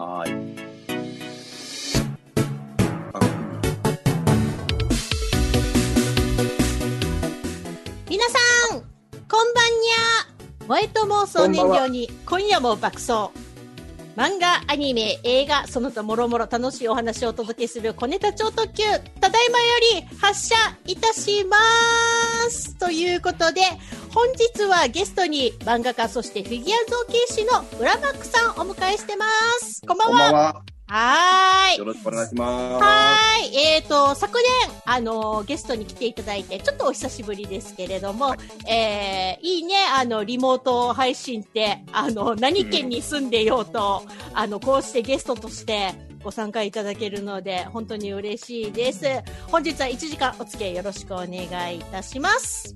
はい。皆さん、こんばんにゃ。萌えと妄想燃料に今夜も爆走。漫画、アニメ、映画、その他もろもろ楽しいお話をお届けする小ネタ超特急、ただいまより発車いたしますということで、本日はゲストに漫画家、そしてフィギュア造形師の浦マックさんをお迎えしてます。こんばんは。こんばんは。はーい。よろしくお願いします。はーい。えっ、と、昨年、あの、ゲストに来ていただいて、ちょっとお久しぶりですけれども、えー、いいね、あの、リモート配信って、あの、何県に住んでようと、あの、こうしてゲストとしてご参加いただけるので、本当に嬉しいです。本日は1時間お付き合いよろしくお願いいたします。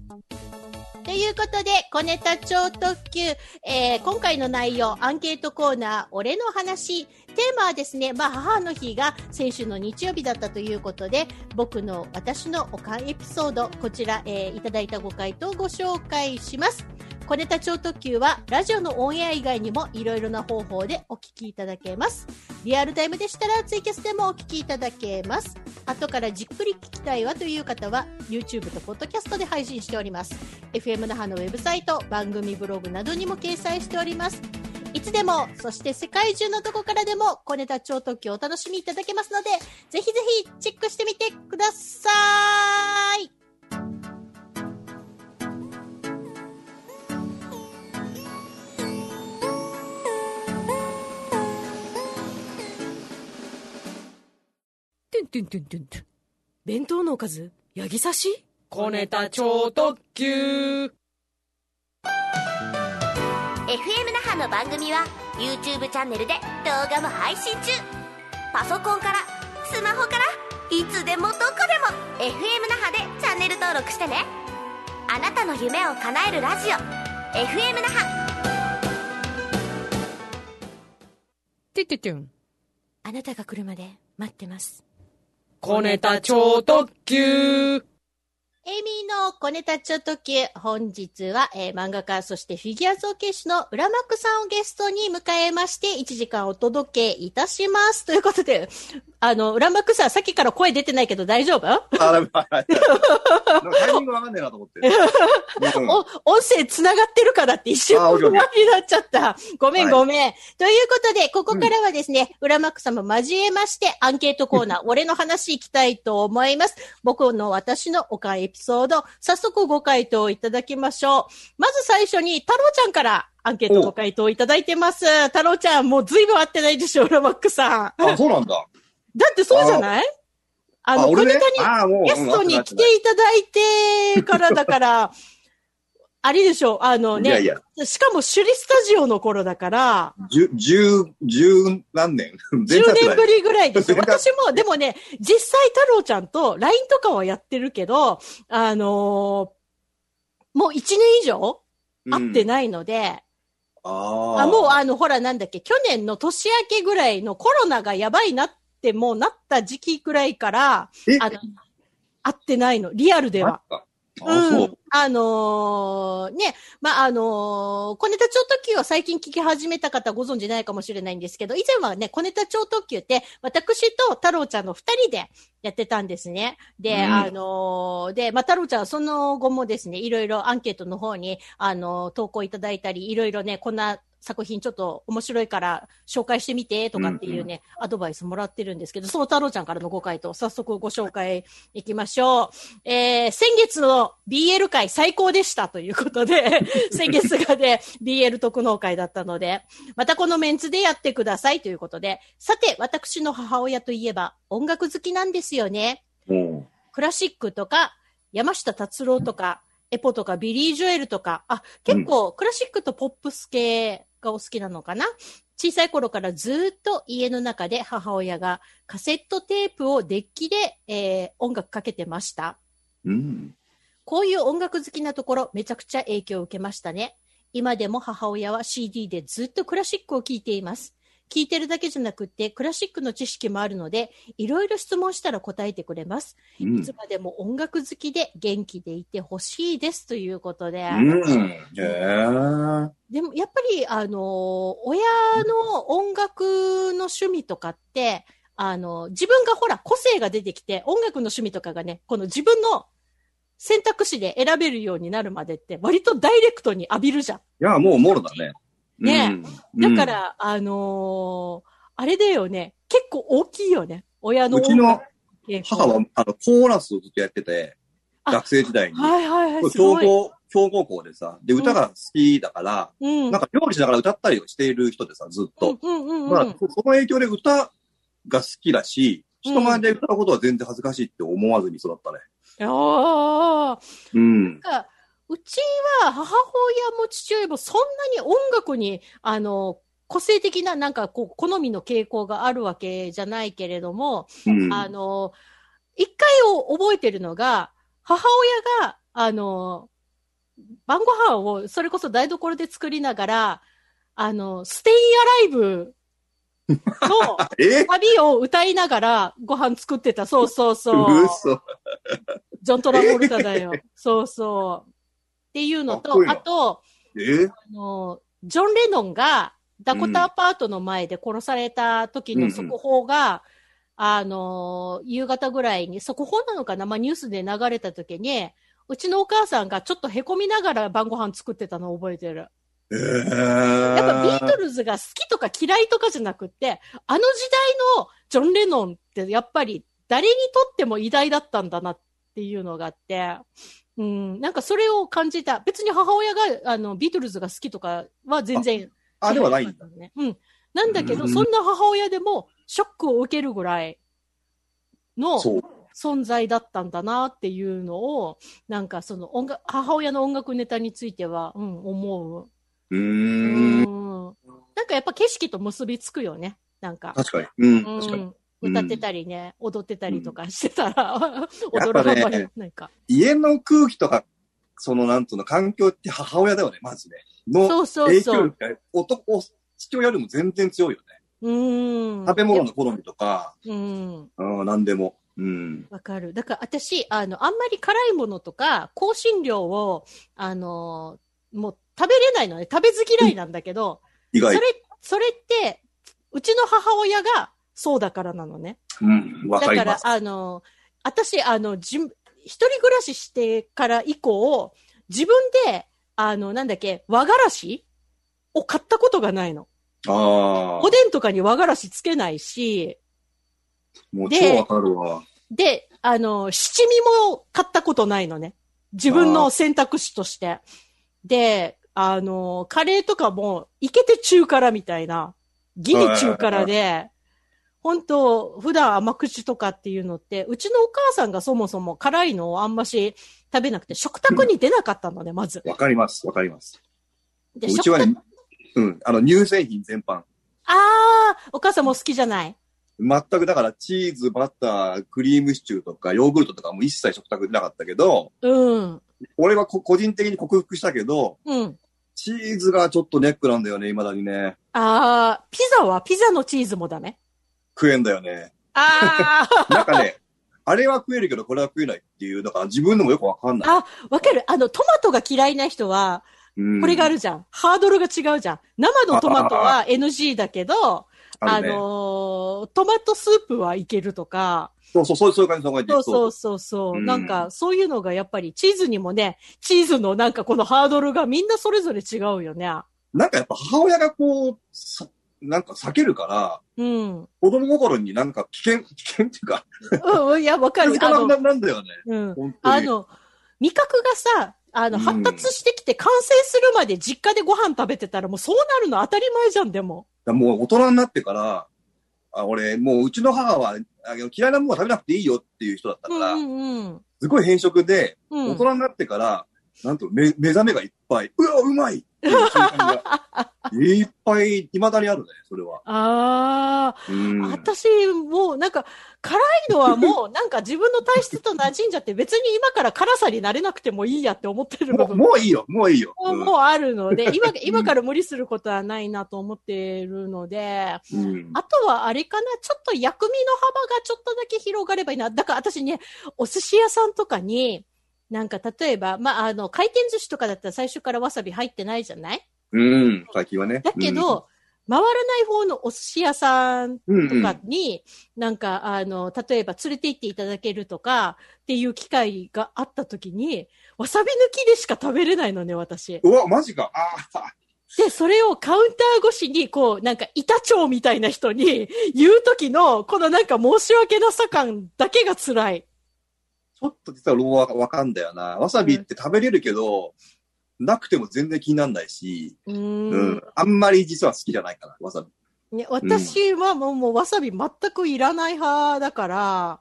ということで、小ネタ超特急、えー今回の内容、アンケートコーナー、俺の話、テーマはですね、まあ、母の日が先週の日曜日だったということで、僕の、私のおかんエピソード、こちら、えーいただいたご回答をご紹介します。小ネタ超特急は、ラジオのオンエア以外にもいろいろな方法でお聞きいただけます。リアルタイムでしたらツイキャスでもお聞きいただけます。後からじっくり聞きたいわという方は、YouTube と Podcast で配信しております。FM 那覇のウェブサイト、番組ブログなどにも掲載しております。いつでも、そして世界中のどこからでも、小ネタ超特急をお楽しみいただけますので、ぜひぜひチェックしてみてください。てんてんてんてんてん。弁当のおかず？ヤギ刺し？小ネタ超特急。FM 那覇の番組は YouTube チャンネルで動画も配信中。パソコンからスマホからいつでもどこでも FM 那覇でチャンネル登録してね。あなたの夢を叶えるラジオ。FM 那覇。てっててん。あなたが来るまで待ってます。小ネタ超特急。エミの小ネタ超特急、本日は、えー漫画家、そしてフィギュア造形師の浦マックさんをゲストに迎えまして、1時間お届けいたします。ということで、あの、浦マックさん、さっきから声出てないけど大丈夫、あ、だめ、はい。なんかタイミングわかんねえなと思って。う んお、音声繋がってるからって一瞬不安になっちゃった。ごめんはいごめん。ということで、ここからはですね、浦マックさんも交えまして、アンケートコーナー、俺の話いきたいと思います。僕の私のおかんエピソード、早速ご回答いただきましょう。まず最初に、太郎ちゃんからアンケートご回答いただいてます。太郎ちゃん、もう随分会ってないでしょ、浦マックさん。あ、そうなんだ。だってそうじゃない？あの、あ、小俺ねネタに。ゲストに来ていただいてからだから、あれでしょ、あのね、いやいや、しかも首里スタジオの頃だから、十、十、十何年？前10作だよ年ぶりぐらいでしょ。前作私も、でもね、実際太郎ちゃんと LINE とかはやってるけど、あのーもう1年以上会ってい。ないので、ああ。あ、もうあの、ほらなんだっけ、去年の年明けぐらいのコロナがやばいなってもうなった時期ぐらいから、え？あの、会ってないの、リアルでは。あ、うそん。あのーね、まあ、あのー小ネタ超特急を最近聞き始めた方ご存知ないかもしれないんですけど、以前はね、小ネタ超特急って、私と太郎ちゃんの二人でやってたんですね。で、うんあのーで、まあ、太郎ちゃんはその後もですね、いろいろアンケートの方に、あのー投稿いただいたり、いろいろね、こんな作品ちょっと面白いから紹介してみてとかっていうね、アドバイスもらってるんですけど、その太郎ちゃんからのご回答、早速ご紹介いきましょう。えー、先月の BL 会最高でしたということで、先月がね、BL 特納会だったので、またこのメンツでやってくださいということで、さて、私の母親といえば音楽好きなんですよね。う。うん。クラシックとか、山下達郎とか、エポとか、ビリー・ジョエルとか、あ、結構クラシックとポップス系がお好きなのかな？小さい頃からずっと家の中で母親がカセットテープをデッキで、えー音楽かけてました。うん。こういう音楽好きなところ、めちゃくちゃ影響を受けましたね。今でも母親は CD でずっとクラシックを聴いています。聞いてるだけじゃなくって、クラシックの知識もあるので、いろいろ質問したら答えてくれます。うんいつまでも音楽好きで元気でいてほしいですということで。うん。でも、やっぱり、あの、親の音楽の趣味とかって、あの、自分がほら、個性が出てきて、音楽の趣味とかがね、この自分の選択肢で選べるようになるまでって、割とダイレクトに浴びるじゃん。いや、もうもろだね。ねうんだか、ら、あのーあれだよね、結構大きいよね。親のうちの母は、あの、コーラスをずっとやってて、あ学生時代に。はいはいはい。強豪、強豪校でさ、で、歌が好きだから、うん。なんか料理しながら歌ったりをしている人でさ、ずっと。うんうんうんまあ、うん。そその影響で歌が好きだし、人前で歌うことは全然恥ずかしいって思わずに育ったね。ああ。うん。なんか、うちは母親も父親もそんなに音楽に、あの、個性的ななんかこう、好みの傾向があるわけじゃないけれども、うん。あの、一回を覚えてるのが、母親が、あの、晩ご飯をそれこそ台所で作りながら、あの、ステインアライブの え？旅を歌いながらご飯作ってた。そうそうそう。嘘。ジョン・トラボルタだよ。そうそう。っていうのといい、なあと、え？あの、ジョン・レノンがダコタアパートの前で殺された時の速報が、あの、夕方ぐらいに、速報なのかな？まあ、ニュースで流れた時に、うちのお母さんがちょっと凹みながら晩ご飯作ってたのを覚えてる。えやっぱビートルズが好きとか嫌いとかじゃなくって、あの時代のジョン・レノンってやっぱり誰にとっても偉大だったんだなっていうのがあって、うん、なんかそれを感じた。別に母親があのビートルズが好きとかは全然あ、ではないんだ。ね。うん。なんだけど、うんそんな母親でもショックを受けるぐらいの。存在だったんだなっていうのを、なんかその音楽、母親の音楽ネタについては、うん、思う。うー。うんん。なんかやっぱ景色と結びつくよね。なんか。確かに。うん、う確かに。ん。歌ってたりね、踊ってたりとかしてたら、や踊っぱねる幅に、なんか。家の空気とか、その、なんつうの、環境って母親だよね、まずね。のそうそう影響。力が、男、父親よりも全然強いよね。うん。食べ物の好みとか、うん。うん、なんでも。うん。わかる。だから私、あの、あんまり辛いものとか、香辛料を、あの、もう食べれないのね。食べず嫌いなんだけど、意外。それ、それって、うちの母親がそうだからなのね。うん、わかだから。あの、私、あの、じん一人暮らししてから以降、自分で、あの、なんだっけ、和がらしを買ったことがないの。ああお。でんとかに和がらしつけないし、もうで超わかるわ。で、あの、七味も買ったことないのね。自分の選択肢として。で、あの、カレーとかも、いけて中辛みたいな、ギリ中辛で、本当普段甘口とかっていうのって、うちのお母さんがそもそも辛いのをあんまし食べなくて、食卓に出なかったのね、まず。わかります、わかります。で、うちはね、うん、あの、乳製品全般。ああ、お母さんも好きじゃない？全くだから、チーズ、バター、クリームシチューとか、ヨーグルトとかも一切食卓でなかったけど、うん。俺はこ個人的に克服したけど、うん。チーズがちょっとネックなんだよね、未だにね。ああ、ピザはピザのチーズもダメ？食えんだよね。ああ、なんかね、あれは食えるけど、これは食えないっていう、だから自分でもよくわかんない。あわかる。あの、トマトが嫌いな人は、うんこれがあるじゃん。ハードルが違うじゃん。生のトマトは NG だけど、ああのートマトスープはいけるとか、そうそう、そうそういう感じ、そういう感じ。そうそうそうそう、うんなんか、そういうのがやっぱりチーズにもね、チーズのなんかこのハードルがみんなそれぞれ違うよね。なんかやっぱ母親がこう、さなんか避けるから、うん。子供心になんか危険、危険っていうか、うん、いや、わかる。あの、なんだよね。うん。あの、味覚がさ、あの、うん発達してきて完成するまで実家でご飯食べてたらもうそうなるの当たり前じゃん、でも。もう大人になってから、あ俺、もううちの母は嫌いなものは食べなくていいよっていう人だったから、うんうんすごい偏食で、うん。大人になってから、なんと目目覚めがいっぱい。うわ、うまいっていう瞬間がいっぱい、未だにあるね、それは。ああ、うん。私、もうなんか、辛いのはもうなんか自分の体質と馴染んじゃって別に今から辛さになれなくてもいいやって思ってる部もう分もういいよ、もういいよ。ももうあるので、今、今から無理することはないなと思ってるので、うん。うんあとはあれかな、ちょっと薬味の幅がちょっとだけ広がればいいな。だから私ね、お寿司屋さんとかに、なんか例えば、まあ、あの、回転寿司とかだったら最初からわさび入ってないじゃない？うん、最近はね。だけど、回らない方のお寿司屋さんうん、とかに、なんか、あの、例えば連れて行っていただけるとか、っていう機会があった時に、わさび抜きでしか食べれないのね、私。うん。うわ、マジか。ああ、で、それをカウンター越しに、こう、なんか、板長みたいな人に言う時の、このなんか申し訳なさ感だけが辛い。ちょっと実は俺はわかんだよな。わさびって食べれるけど、なくても全然気にならないし、うーうんん。あんまり実は好きじゃないかな、わさび。ね、私はもう、もうわさび全くいらない派だから、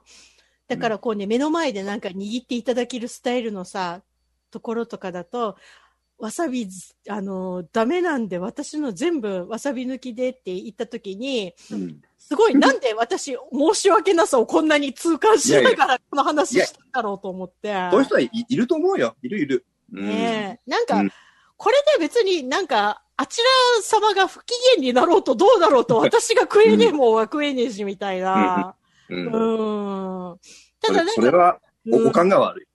だからこうね、目の前でなんか握っていただけるスタイルのさ、ところとかだと、わさび、あの、ダメなんで私の全部わさび抜きでって言った時に、うん。すごい、なんで私、申し訳なさをこんなに痛感しながらこの話したんだろうと思って。そういう人はいいると思うよ。いるいる。うん。ねえ。なんか、うんこれで別になんか、あちら様が不機嫌になろうとどうだろうと、私が食えねえもんは食えねえし、みたいな。う。うんーん。ただなんか、それは、うんお感が悪い。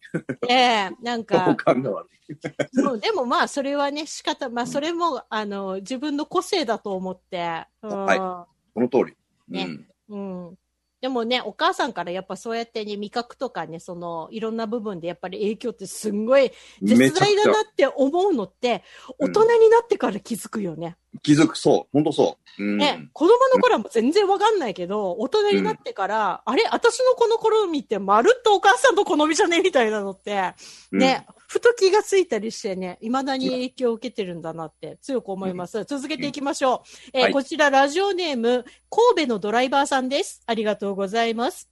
ねえ、なんおか、感が悪い。そうでもまあ、それはね、仕方、まあ、それも、あの、自分の個性だと思って。うんはこの通り。ねうん。うん。でもね、お母さんからやっぱそうやってね、味覚とかね、その、いろんな部分でやっぱり影響ってすんごい絶大だなって思うのって、うん大人になってから気づくよね。気づく、そう。ほんとそう。うん。ね、子供の頃はもう全然わかんないけど、大人になってから、あれ私のこの好みってまるっとお母さんの好みじゃねみたいなのって、うんね、ふと気がついたりしてね、未だに影響を受けてるんだなって強く思います。続けていきましょう。えーはいこちらラジオネーム、神戸のドライバーさんです。ありがとうございます。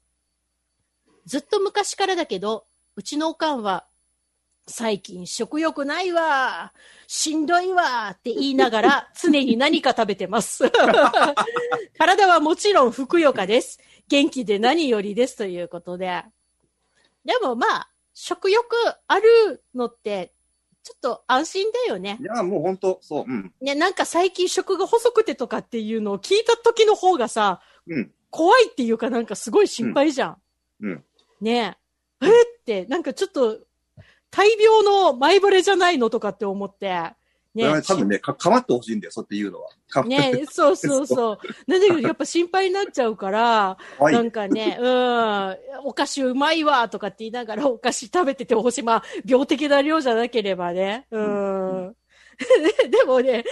ずっと昔からだけど、うちのおかんは、最近食欲ないわ、しんどいわって言いながら 常に何か食べてます。体はもちろんふくよかです。元気で何よりですということで。でもまあ、食欲あるのって、ちょっと安心だよねい。や、もうほんと、そう。うん。ね、なんか最近食が細くてとかっていうのを聞いた時の方がさ、うん。怖いっていうかなんかすごい心配じゃん。うんうんねえ。えって、なんかちょっと、大病の前触れじゃないのとかって思って。ね多分ね、か、かまってほしいんだよ、そうやって言うのは。かねそうそうそう。なんだけど、やっぱ心配になっちゃうから、はいなんかね、うん、お菓子うまいわとかって言いながらお菓子食べててほしい。まあ、病的な量じゃなければね。うん。でもね、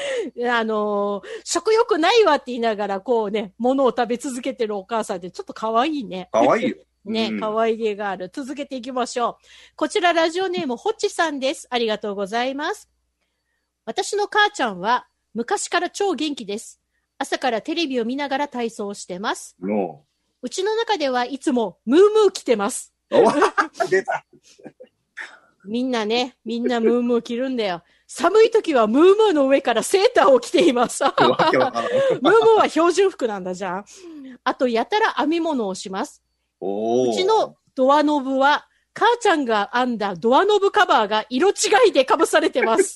あのー食欲ないわって言いながら、こうね、物を食べ続けてるお母さんってちょっと可愛いね。かわいいよ。ね、うん可愛げがある。続けていきましょう。こちらラジオネーム、ホッチさんです。ありがとうございます。私の母ちゃんは昔から超元気です。朝からテレビを見ながら体操をしてます。の、うちの中ではいつもムームー着てます。出た。みんなね、みんなムームー着るんだよ。寒い時はムームーの上からセーターを着ています。ムー。ムーは標準服なんだじゃん。あと、やたら編み物をします。うちのドアノブは、母ちゃんが編んだドアノブカバーが色違いで被されてます。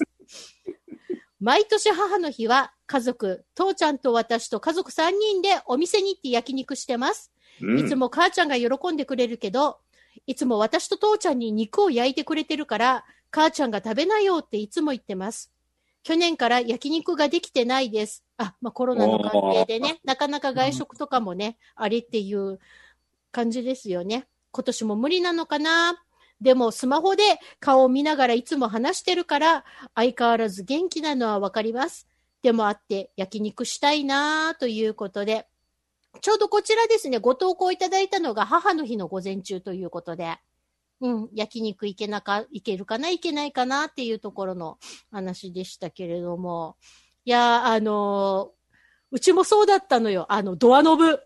毎年母の日は家族、父ちゃんと私と家族3人でお店に行って焼肉してます。うんいつも母ちゃんが喜んでくれるけど、いつも私と父ちゃんに肉を焼いてくれてるから、母ちゃんが食べなよっていつも言ってます。去年から焼肉ができてないです。あ、まあ、コロナの関係でね、なかなか外食とかもね、あれっていう感じですよね。今年も無理なのかな？でもスマホで顔を見ながらいつも話してるから、相変わらず元気なのはわかります。でもあって焼肉したいなということで、ちょうどこちらですね、ご投稿いただいたのが母の日の午前中ということで、うん、焼肉行けなか、行けるかな、行けないかなっていうところの話でしたけれども、いや、あのーうちもそうだったのよ。あの、ドアノブ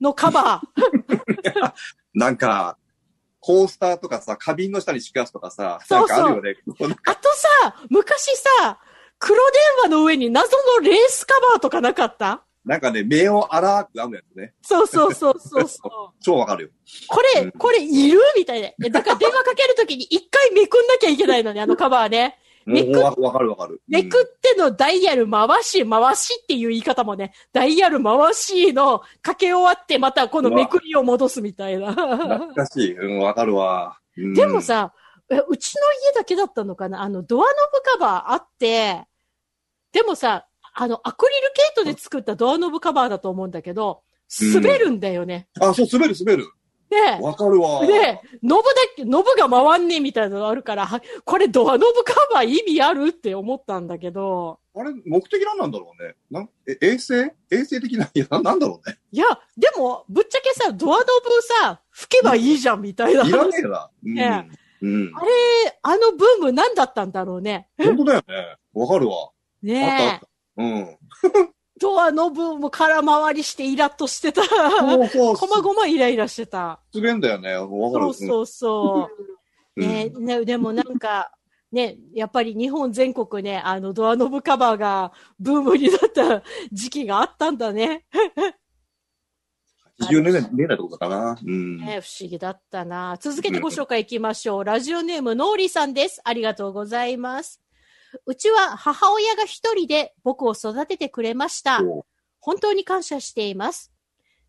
のカバー。なんか、コースターとかさ、花瓶の下に敷くやつとかさ、そうそうなんかあるよね。あとさ、昔さ、黒電話の上に謎のレースカバーとかなかった？なんかね、目を荒く編むやつね。そうそうそうそうそう。超わかるよ。これ、うんこれいる？みたいな。えだから電話かけるときに一回めくんなきゃいけないのね、あのカバーね。めくわわかるわかる。めくってのダイヤル回し、回しっていう言い方もね、ダイヤル回しのかけ終わってまたこのめくりを戻すみたいな。懐かしい。うん、わかるわ。うんでも、さ、えうちの家だけだったのかな？あの、ドアノブカバーあって、でもさ、あの、アクリルケイトで作ったドアノブカバーだと思うんだけど、滑るんだよね。あ、そう、滑る滑る。で、わかるわ。で、ノブだけ、ノブが回んねえみたいなのがあるから、はこれドアノブカバー意味あるって思ったんだけど、あれ、目的何なんだろうね。なんえ衛星？衛星的な、いや、ななんだろうね。いや、でも、ぶっちゃけさ、ドアノブさ、吹けばいいじゃんみたいな。いらねえな。うん。ねうん。あれ、あのブーム何だったんだろうね。本当だよね。わかるわ。あったあねった。うん。え。ドアノブも空回りしてイラッとしてた。そうそう。こまごまイライラしてた。滑んだよね。わかる。そうそうそう。うんねね、でもなんか、ね、やっぱり日本全国ね、あのドアノブカバーがブームになった時期があったんだね。80年代、年代ってことかな。うん。ね不思議だったな。続けてご紹介いきましょう。ラジオネーム、ノーリーさんです。ありがとうございます。うちは母親が一人で僕を育ててくれました。本当に感謝しています。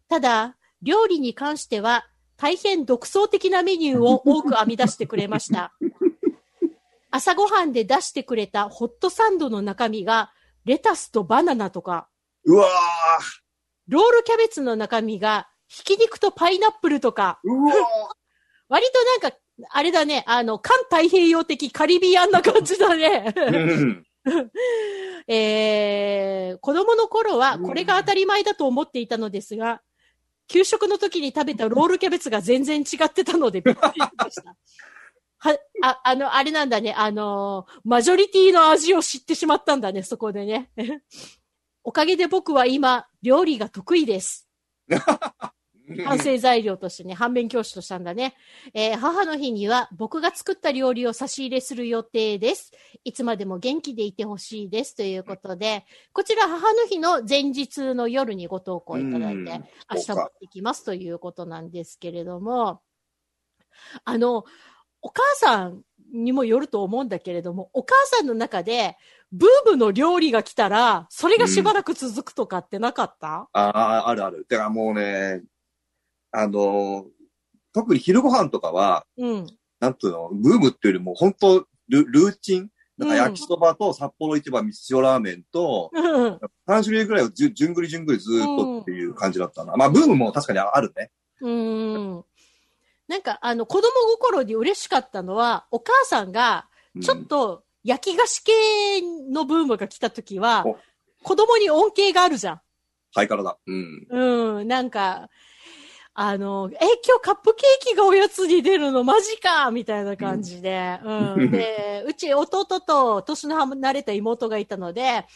ただ、料理に関しては大変独創的なメニューを多く編み出してくれました。朝ごはんで出してくれたホットサンドの中身がレタスとバナナとか、うわロールキャベツの中身がひき肉とパイナップルとか、ーうわ 割となんか、あれだね、あの、環太平洋的カリビアンな感じだね。えー、子供の頃はこれが当たり前だと思っていたのですが、給食の時に食べたロールキャベツが全然違ってたのでびっくりしました。は、あ、あの、あれなんだね、あのーマジョリティの味を知ってしまったんだね、そこでね。おかげで僕は今、料理が得意です。完成材料としてね、反面教師としたんだね。えー母の日には僕が作った料理を差し入れする予定です。いつまでも元気でいてほしいです。ということで、こちら母の日の前日の夜にご投稿いただいうんて、明日そうか持ってきますということなんですけれども、あの、お母さんにもよると思うんだけれども、お母さんの中で、ブームの料理が来たら、それがしばらく続くとかってなかった、ああ、あるある。だからもうね、あの、特に昼ご飯とかは、うん。なんつうの、ブームっていうよりも本当ルルーチンなんかうん焼きそばと札幌一番塩ラーメンと、うん。3種類ぐらいをじゅんぐりじゅんぐりずーっとっていう感じだったな。まあ、ブームも確かにあるね。うーん。なんか、あの、子供心に嬉しかったのは、お母さんが、うんちょっと、焼き菓子系のブームが来た時はお、子供に恩恵があるじゃん。ハイカラだ。うん。うん、なんか、あの、え、今日カップケーキがおやつに出るのマジかみたいな感じで。うん。で、うち弟と年の離れた妹がいたので、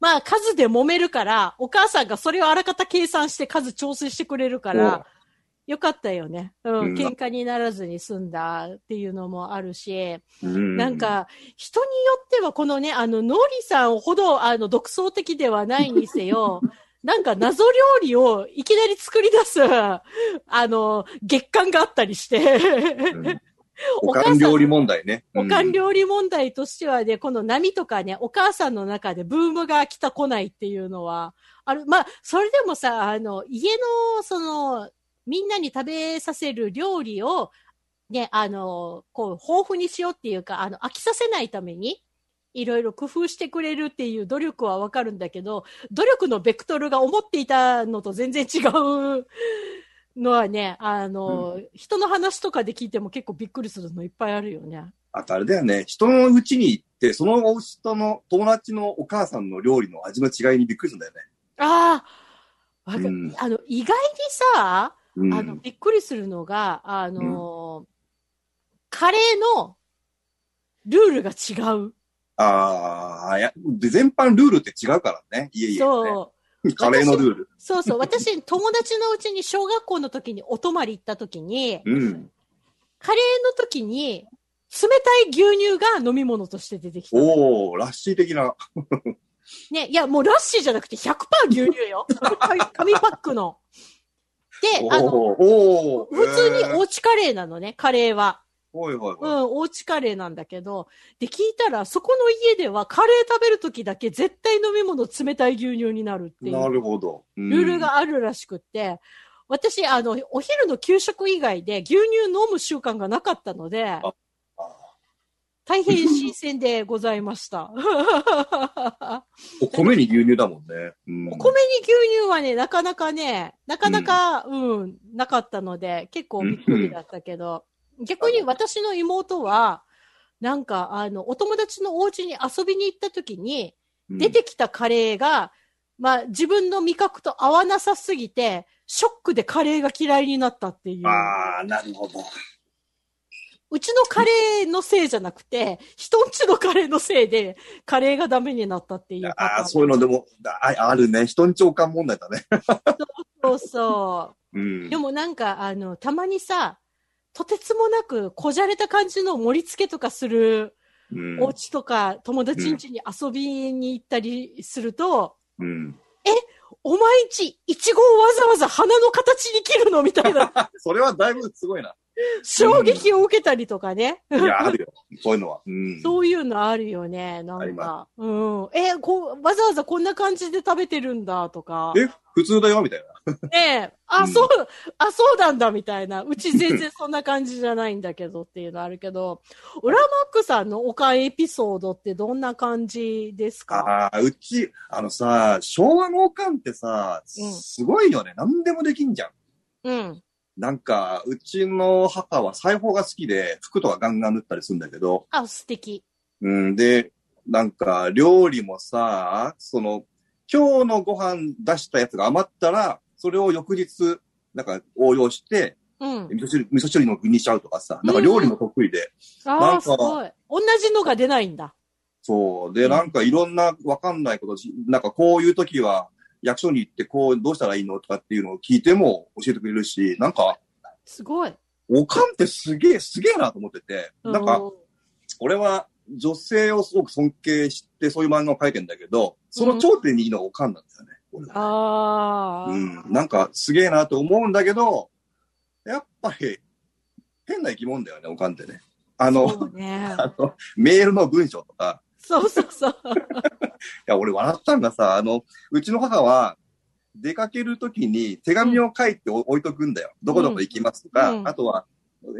まあ数で揉めるから、お母さんがそれをあらかた計算して数調整してくれるから、よかったよね。うん。うん喧嘩にならずに済んだっていうのもあるし、うんなん、か、人によってはこのね、あの、ノリさんほど、あの、独創的ではないにせよ、なんか謎料理をいきなり作り出す、あの、月間があったりして、うん。おかん料理問題ね。おかん料理問題としてはね、この波とかね、お母さんの中でブームが来た来ないっていうのは、ある、まあ、それでもさ、あの、家の、その、みんなに食べさせる料理を、ね、あの、こう、豊富にしようっていうか、あの、飽きさせないために、いろいろ工夫してくれるっていう努力はわかるんだけど、努力のベクトルが思っていたのと全然違うのはね、あの、人の話とかで聞いても結構びっくりするのいっぱいあるよね。あとあれだよね。人の家に行って、その人の友達のお母さんの料理の味の違いにびっくりするんだよね。ああ、うんあの、意外にさ、うん、あの、びっくりするのが、あの、カレーのルールが違う。ああ、いや、で全般ルールって違うからね。いえいえ、ね。そう。カレーのルール。そうそう。私、友達のうちに小学校の時にお泊まり行った時に、うん。カレーの時に、冷たい牛乳が飲み物として出てきた。おー、ラッシー的な。ね、いや、もうラッシーじゃなくて100%牛乳よ。紙紙パックの。で、あの。普通にえーおうちカレーなのね、カレーは。はいはいうん、はい。おうちカレーなんだけど、で、聞いたら、そこの家ではカレー食べるときだけ絶対飲み物冷たい牛乳になるっていなうるほど。うんルールがあるらしくって、私、あの、お昼の給食以外で牛乳飲む習慣がなかったので、あ大変新鮮でございました。お米に牛乳だもんね。うんお米に牛乳はね、なかなかね、なかなか、うん、なかったので、結構びっくりだったけど、逆に私の妹は、なんか、あの、お友達のお家に遊びに行った時に、出てきたカレーが、まあ、自分の味覚と合わなさすぎて、ショックでカレーが嫌いになったっていう。ああ、なるほど。うちのカレーのせいじゃなくて、人んちのカレーのせいで、カレーがダメになったっていう。ああ、そういうのでも、ああるね。人に長官問題だね。そうそう。うん。でもなんか、あの、たまにさ、とてつもなくこじゃれた感じの盛り付けとかするうんお家とか友達ん家に遊びに行ったりすると、うん。お前んち、いちごをわざわざ花の形に切るのみたいな それはだいぶすごいな。衝撃を受けたりとかね。いや、あるよ。そういうのは。うん。そういうのあるよね。なんかま。うん。え、こう、わざわざこんな感じで食べてるんだとか。え、普通だよ、みたいな。ねえ、あ、うんそう、あ、そうなんだ、みたいな。うち全然そんな感じじゃないんだけどっていうのあるけど、ウラマックさんのおかんエピソードってどんな感じですか？ああ、うち、あのさ、昭和のおかんってさ、うんすごいよね。何でもできんじゃん。うん。なんか、うちの母は裁縫が好きで、服とかガンガン縫ったりするんだけど、あ、素敵。うん、で、なんか、料理もさ、その、今日のご飯出したやつが余ったら、それを翌日、なんか応用して、うん。味噌汁、味噌汁の具にしちゃうとかさ、なんか料理も得意で、ああ、なんかすごい。同じのが出ないんだ。そう。で、うんなんかいろんなわかんないことし、なんかこういう時は、役所に行ってこう、どうしたらいいのとかっていうのを聞いても教えてくれるし、なんか、すごい。おかんってすげえ、すげえなと思ってて、なんか、う俺は女性をすごく尊敬してそういう漫画を描いてんだけど、その頂点にいるのがおかんなんだよね。俺はああ、うん。なんかすげえなと思うんだけど、やっぱり変な生き物だよね、おかんってね。あその、うね。あのメールの文章とか、そうそうそう。いや、俺笑ったんがさ、あの、うちの母は、出かけるときに手紙を書いてお置いとくんだよ。どこどこ行きますとか、うんあとは、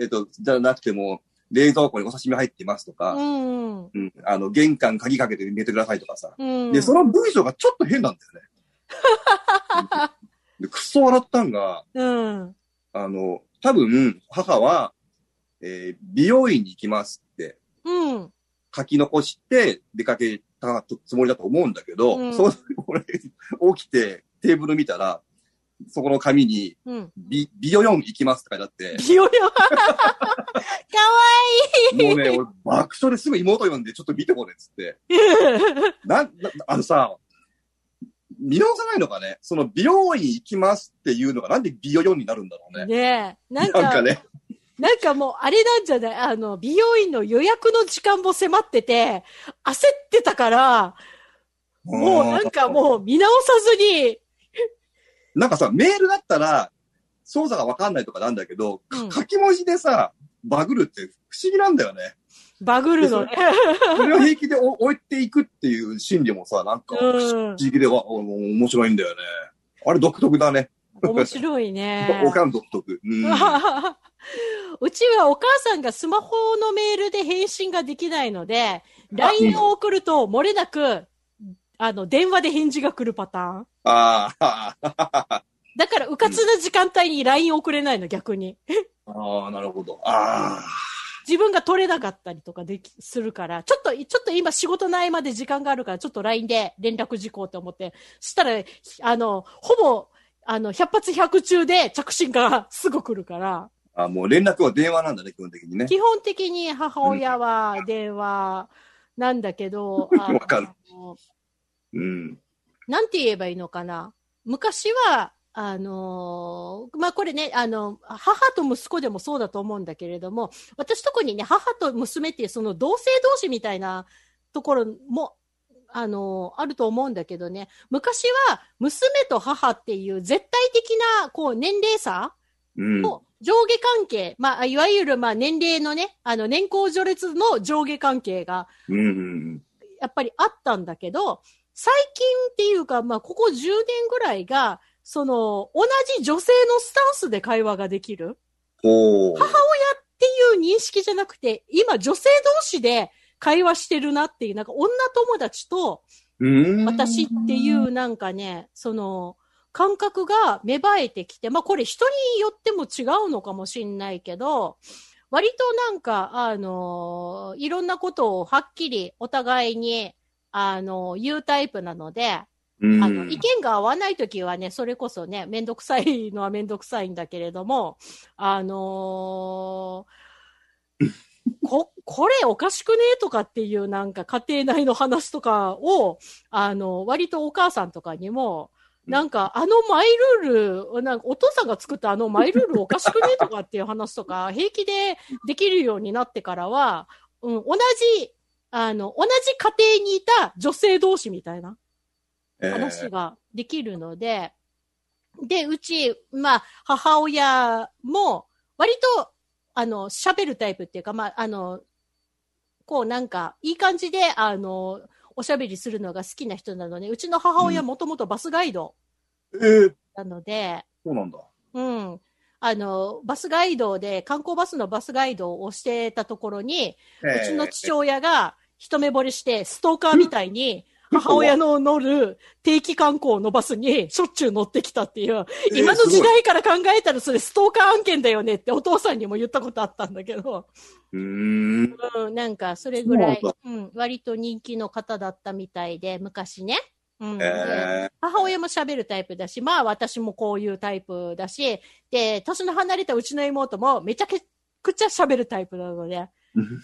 えっ、と、じゃなくても、冷蔵庫にお刺身入ってますとか、うん。うん、あの、玄関鍵かけて寝てくださいとかさ。うん。で、その文章がちょっと変なんだよね。で、くっそ笑ったんが、うん。あの、多分、母は、えー美容院に行きますってうん。書き残して出かけたつもりだと思うんだけど、うんそう、俺、起きてテーブル見たら、そこの紙に、うん。美、美容院行きますって書いてあって、ビヨヨ。かわもうね、俺爆笑ですぐ妹呼んでちょっと見てこれっつって。いい。な、なあのさ、見直さないのかね？その美容院行きますっていうのがなんで美容院になるんだろうね。ねえ。なんか、なんかね。なんかもう、あれなんじゃない？あの、美容院の予約の時間も迫ってて、焦ってたから、もうなんかもう見直さずに、なんかさ、メールだったら、操作がわかんないとかなんだけど、かうん書き文字でさ、バグるって不思議なんだよね。バグるのね。それを平気でお置いていくっていう心理もさ、なんか不うん思。議でわ、お面白いんだよね。あれ独特だね。面白いね。おかん独特。うん。うちはお母さんがスマホのメールで返信ができないので、LINE を送ると漏れなく、あの、電話で返事が来るパターン。ああ、だから、うかつな時間帯に LINE 送れないの、逆に。ああ、なるほど。ああ。自分が取れなかったりとかでき、するから、ちょっと、ちょっと今仕事の合間で時間があるから、ちょっと LINE で連絡事項って思って、そしたら、あの、ほぼ、あの、百発百中で着信がすぐ来るから、あもう連絡は電話なんだね、基本的にね。基本的に母親は電話なんだけど、あ のわかるうん。なんて言えばいいのかな？昔はあのーまあ、これね、あの、母と息子でもそうだと思うんだけれども、私特にね、母と娘っていうその同性同士みたいなところも、あのーあると思うんだけどね、昔は娘と母っていう絶対的な、こう、年齢差うん。の上下関係、まあ、いわゆる、まあ、年齢のね、あの、年功序列の上下関係が、やっぱりあったんだけど、最近っていうか、まあ、ここ10年ぐらいが、その、同じ女性のスタンスで会話ができるほう。っていう認識じゃなくて、今女性同士で会話してるなっていう、なんか女友達とうん。私っていうなんかね、その、感覚が芽生えてきて、まあこれ人によっても違うのかもしんないけど、割となんか、あのいろんなことをはっきりお互いに、あの言うタイプなので、うん、あの、意見が合わないときはね、それこそね、めんどくさいのはめんどくさいんだけれども、あのー こ、これおかしくねとかっていうなんか家庭内の話とかを、あの、割とお母さんとかにも、なんかあのマイルール、なんかお父さんが作ったあのマイルールおかしくねとかっていう話とか、平気でできるようになってからは、うん、同じ、あの、同じ家庭にいた女性同士みたいな。えー話ができるので、で、うち、まあ、母親も、割と、あの、喋るタイプっていうか、まあ、あの、こうなんか、いい感じで、あの、おしゃべりするのが好きな人なので、うちの母親もともとバスガイドえー、なので、そうなんだ。うん。あの、バスガイドで、観光バスのバスガイドをしてたところに、うちの父親が一目惚れして、ストーカーみたいに、母親の乗る定期観光のバスにしょっちゅう乗ってきたっていう、えー今の時代から考えたらそれストーカー案件だよねってお父さんにも言ったことあったんだけど、うーん。うん、なんかそれぐらいそう、うん、割と人気の方だったみたいで、昔ね。うん、母親も喋るタイプだし、まあ私もこういうタイプだし、で、年の離れたうちの妹もめちゃくちゃ喋るタイプなので、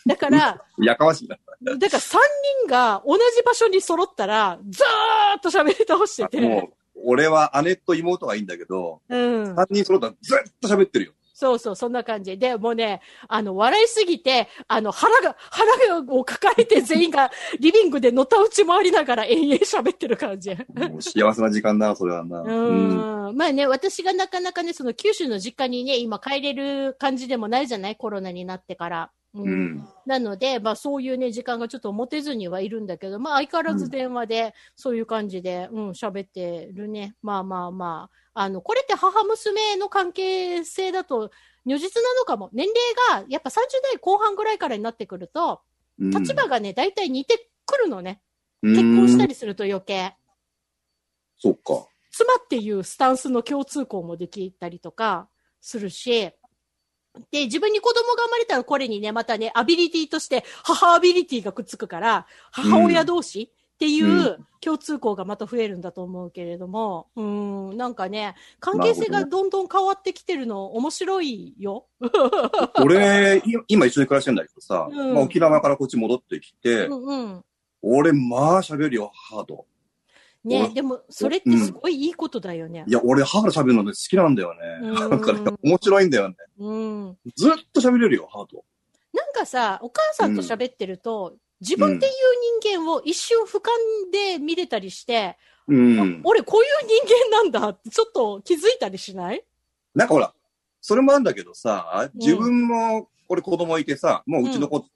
だから、ー、やかましいな。だから三人が同じ場所に揃ったら、ずーっと喋り倒してて。もう、俺は姉と妹がいいんだけど、うん。三人揃ったらずっと喋ってるよ。そうそう、そんな感じ。で、もうね、あの、笑いすぎて、あの、腹が、腹を抱えて 全員がリビングでのたうち回りながら延々喋ってる感じ。もう幸せな時間だな、それはな。うーん。まあね、私がなかなかね、その九州の実家にね、今帰れる感じでもないじゃない？コロナになってから。ううん。うん。なので、まあそういうね、時間がちょっと持てずにはいるんだけど、まあ相変わらず電話で、そういう感じで、うん、喋ってるね。まあまあまあ。あの、これって母娘の関係性だと、如実なのかも。年齢が、やっぱ30代後半ぐらいからになってくると、うん立場がね、大体似てくるのね。結婚したりすると余計。そっか。妻っていうスタンスの共通項もできたりとかするし、で、自分に子供が生まれたらこれにね、またね、アビリティとして母アビリティがくっつくから、母親同士っていう共通項がまた増えるんだと思うけれども、うん、なんかね、関係性がどんどん変わってきてるの面白いよ。俺、い今一緒に暮らしてんだけどさ、うんまあ、沖縄からこっち戻ってきて、うんうん。俺、まあ喋るよ、ハード。ね、俺でも、それってすごいいいことだよねい。や、俺、ハード喋るのね、好きなんだよね。うんなんかね、面白いんだよね。うん。ずっと喋れるよ、ハード。なんかさ、お母さんと喋ってると、自分っていう人間を一瞬俯瞰で見れたりして、うん。俺こういう人間なんだってちょっと気づいたりしない？なんかほら、それもあるんだけどさ、ん自分も、俺子供いてさ、もううちの子子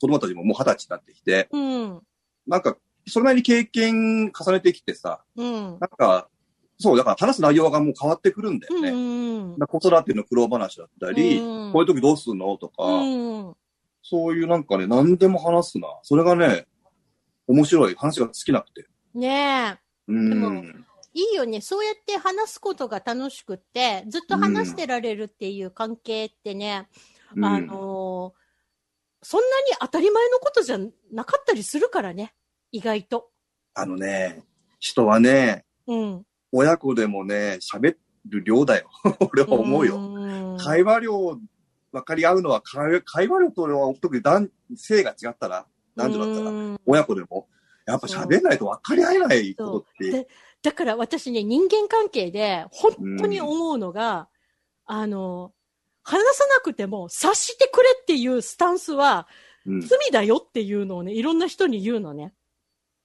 供たちももう二十歳になってきて、うん。なんか、それなりに経験重ねてきてさ、うん。なんか、そう、だから話す内容がもう変わってくるんだよね。うん。だから子育ての苦労話だったり、うんこういう時どうすんのとか、うん。そういうなんかね、何でも話すな。それがね、面白い。話が好きなくて。ねうでもん。え。いいよね。そうやって話すことが楽しくって、ずっと話してられるっていう関係ってね、うんあのーそんなに当たり前のことじゃなかったりするからね。意外と。あのね、人はね、うん。親子でもね、喋る量だよ。俺は思うよ。よ会話量分かり合うのは会会話量と俺は特に男性が違ったら、男女だったら、ら。親子でも、やっぱ喋んないと分かり合えないことって、だから私ね、人間関係で本当に思うのが、あの、話さなくても察してくれっていうスタンスはうん。罪だよっていうのをね、いろんな人に言うのね。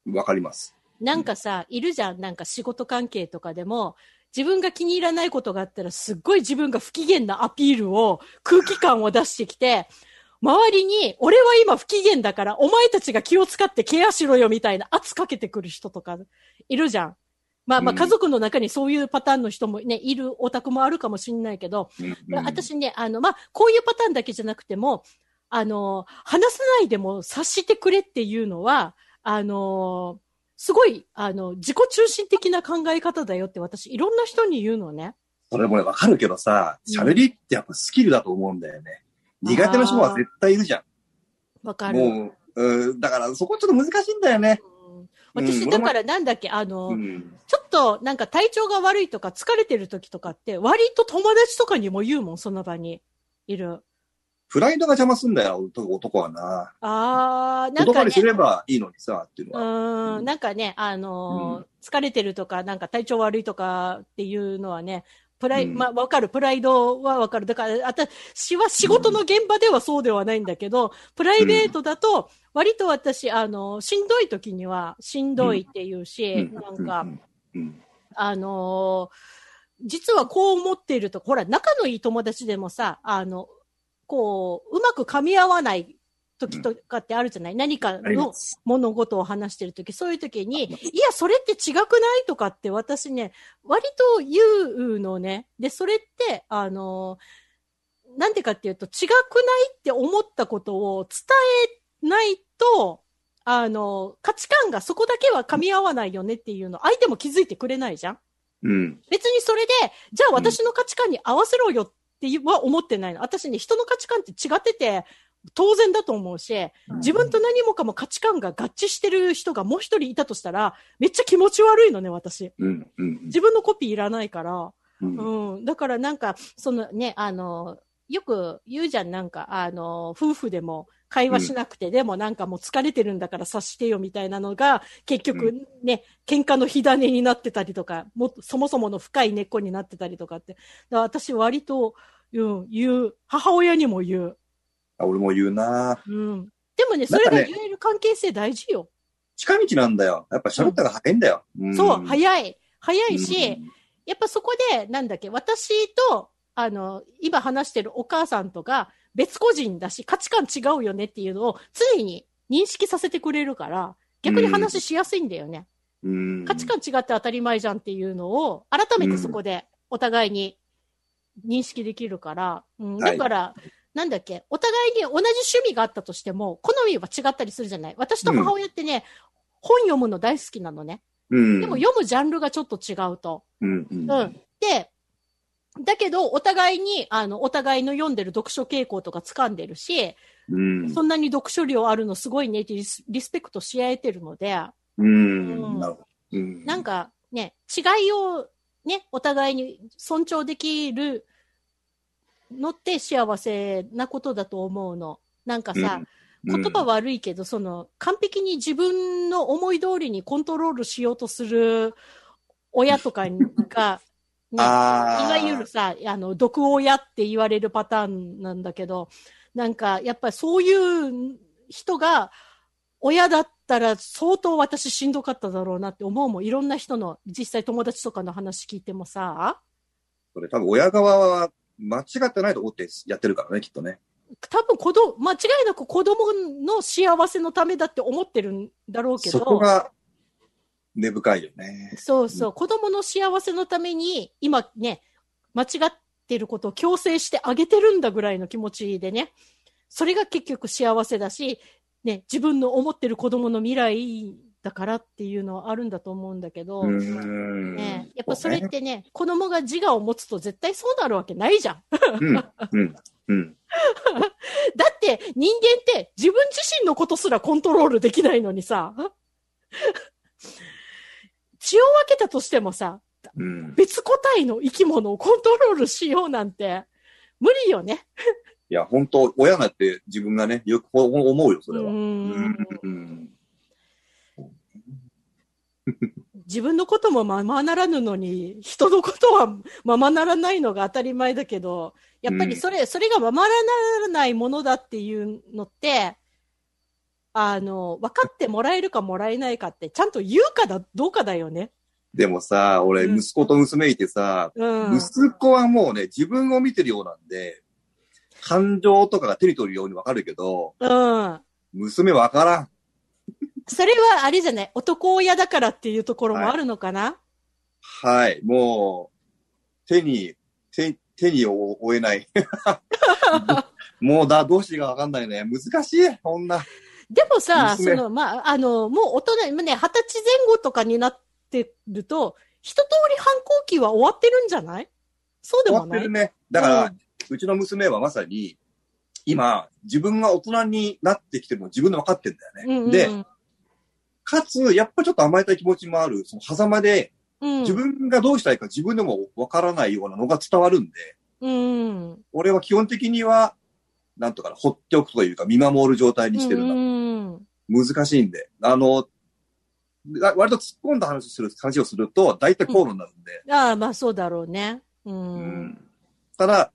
わかります。なんかさ、いるじゃん。なんか仕事関係とかでも、自分が気に入らないことがあったら、すっごい自分が不機嫌なアピールを、空気感を出してきて、周りに、俺は今不機嫌だから、お前たちが気を使ってケアしろよみたいな圧かけてくる人とか、いるじゃん。まあまあうん家族の中にそういうパターンの人もね、いるオタクもあるかもしれないけど、うん私ね、あの、まあ、こういうパターンだけじゃなくても、あの、話さないでも察してくれっていうのは、あの、すごい、あの、自己中心的な考え方だよって私、いろんな人に言うのね。それもね、わかるけどさ、うん喋りってやっぱスキルだと思うんだよね。苦手な人は絶対いるじゃん。わかる。もう、うん、だからそこちょっと難しいんだよね。うん私、うんだからなんだっけ、あの、うん。ちょっとなんか体調が悪いとか疲れてる時とかって、割と友達とかにも言うもん、その場にいる。プライドが邪魔すんだよ、男男はな。あー、なんかね言葉にす。ればいいのにさ、っていうのうは。ーん、なんかね、あのー疲れてるとか、なんか体調悪いとかっていうのはね、プライ、うんまあ、わかる。プライドはわかる。だから、私は仕事の現場ではそうではないんだけど、プライベートだと、割と私、あの、しんどい時には、しんどいっていうし、うんなんか、うん。あのー実はこう思っていると、ほら、仲のいい友達でもさ、あの、こう、うまく噛み合わない時とかってあるじゃない、何かありの。物事を話してるとき、そういうときに、いや、それって違くない？とかって私ね、割と言うのね。で、それって、あの、なんでかっていうと、違くないって思ったことを伝えないと、あの、価値観がそこだけは噛み合わないよねっていうの、相手も気づいてくれないじゃんうん。別にそれで、じゃあ私の価値観に合わせろよっては思ってないの。私ね、人の価値観って違ってて、当然だと思うし、自分と何もかも価値観が合致してる人がもう一人いたとしたら、めっちゃ気持ち悪いのね、私。うん。うん。自分のコピーいらないから。うん。うん。だからなんか、そのね、あの、よく言うじゃん、なんか、あの、夫婦でも会話しなくて、でもなんかもう疲れてるんだから察してよみたいなのが、結局ね、喧嘩の火種になってたりとか、もそもそもの深い根っこになってたりとかって。だ私割と、うん、言う。母親にも言う。あ俺も言うなうん。でもね、それが言える関係性大事よ。近道なんだよ。やっぱ喋ったら早いんだよ。んそう、早い。早いし、うんやっぱそこで、なんだっけ、私と、あの、今話してるお母さんとか、別個人だし、価値観違うよねっていうのを常に認識させてくれるから、逆に話しやすいんだよね。うん。価値観違って当たり前じゃんっていうのを、改めてそこでお互いに認識できるから、うん、はいだから、なんだっけ、お互いに同じ趣味があったとしても、好みは違ったりするじゃない私と母親ってね、本読むの大好きなのね。うん。でも読むジャンルがちょっと違うと。うん。うん。うん。で、だけど、お互いに、あの、お互いの読んでる読書傾向とか掴んでるし、うん。そんなに読書量あるのすごいねってリスペクトし合えてるので、うん。なるほど。うん。なんかね、違いをね、お互いに尊重できるのって幸せなことだと思うの。なんかさ、うん言葉悪いけど、その、完璧に自分の思い通りにコントロールしようとする親とかが、ね、いわゆるさ、あの、毒親って言われるパターンなんだけど、なんか、やっぱりそういう人が、親だったら相当私しんどかっただろうなって思うもん。いろんな人の、実際友達とかの話聞いてもさ、それ多分親側は間違ってないと思ってやってるからね、きっとね。多分子供、間違いなく子供の幸せのためだって思ってるんだろうけど。そこが根深いよね。そうそう、子供の幸せのために、今ね、間違ってることを強制してあげてるんだぐらいの気持ちでね、それが結局幸せだし、ね、自分の思ってる子供の未来だからっていうのはあるんだと思うんだけど、うん。ね、やっぱそれってね、子供が自我を持つと絶対そうなるわけないじゃん。うん。うん。うん。だって人間って自分自身のことすらコントロールできないのにさ、血を分けたとしてもさ、うん。別個体の生き物をコントロールしようなんて、無理よね。いや、本当親なんて自分がね、よく思うよ、それは。ううんんうん。自分のこともままならぬのに、人のことはままならないのが当たり前だけど、やっぱりそれ、それがままならないものだっていうのって、あの、分かってもらえるかもらえないかって、ちゃんと言うかだ、どうかだよね。でもさ、俺、うん息子と娘いてさ、うん。息子はもうね、自分を見てるようなんで、感情とかが手に取るようにわかるけど、うん。娘わからん。それはあれじゃない男親だからっていうところもあるのかな、はい、もう、手に、手、手に負えない。もうだ、どうしていいかわかんないね。難しい、こんな。でもさ、そ娘の、まあ、あの、もう大人、ね、二十歳前後とかになってると、一通り反抗期は終わってるんじゃない？そうで終わもない？ってるね。だから、ううちの娘はまさに、今、自分が大人になってきてるの自分で分かってんだよね。うんうんうんで、かつ、やっぱちょっと甘えたい気持ちもある、その狭間で、うん、自分がどうしたいか自分でも分からないようなのが伝わるんで、うん。俺は基本的には、なんとかな、放っておくというか見守る状態にしてるうんんだ。うん難しいんで。あの、わ割と突っ込んだ話をする、話をすると、大体口論になるんで。ああ、まあそうだろうね。うん。うんただ、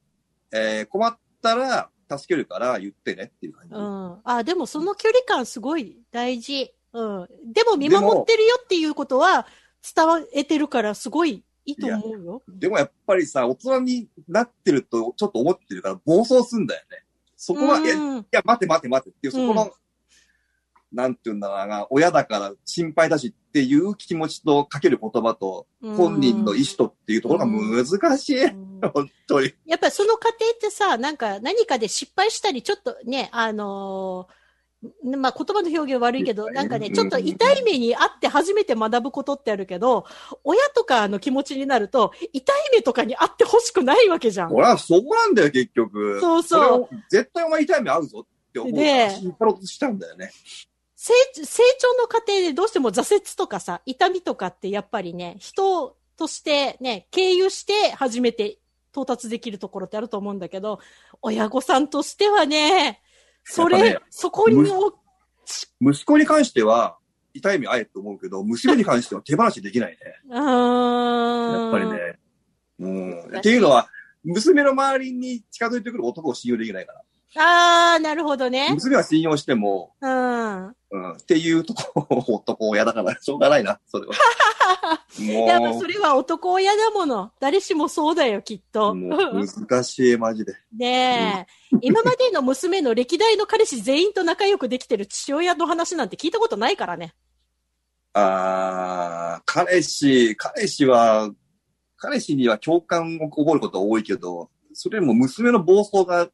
えー困ったら助けるから言ってねっていう感じ。うん。あ、でもその距離感すごい大事。うん。でも見守ってるよっていうことは伝わえてるからすごいいいと思うよ。でもやっぱりさ、大人になってるとちょっと思ってるから暴走すんだよね。そこは、いや、いうんや、待て待て待てっていう、そこの、うんなんていうんだろうな、親だから心配だしっていう気持ちとかける言葉と、本人の意思とっていうところが難しい。うん 本当に。やっぱりその過程ってさ、なんか何かで失敗したり、ちょっとね、あのーまあ、言葉の表現悪いけど、なんかね、うんちょっと痛い目にあって初めて学ぶことってあるけど、親とかの気持ちになると、痛い目とかにあってほしくないわけじゃん。俺はそこなんだよ、結局。そうそう絶対お前痛い目合うぞって思うから、ねえ引っ張ろうとしたんだよね。成成長の過程でどうしても挫折とかさ、痛みとかってやっぱりね、人としてね、経由して初めて到達できるところってあると思うんだけど、親御さんとしてはね、それ、ねそこにお息子に関しては、痛い目合えと思うけど、娘に関しては手放しできないね。やっぱり。ね。うん。っていうのは、娘の周りに近づいてくる男を信用できないから。あー、なるほどね。娘は信用しても、うん。うん、っていうところ、男親だから、しょうがないな、それは。もうもそれは男親だもの。誰しもそうだよ、きっう、と。難しい、マジで。ねえ、今までの娘の歴代の彼氏全員と仲良くできてる父親の話なんて聞いたことないからね。あー、彼氏、彼氏は、彼氏には共感を覚えることは多いけど、それよりも娘の暴走が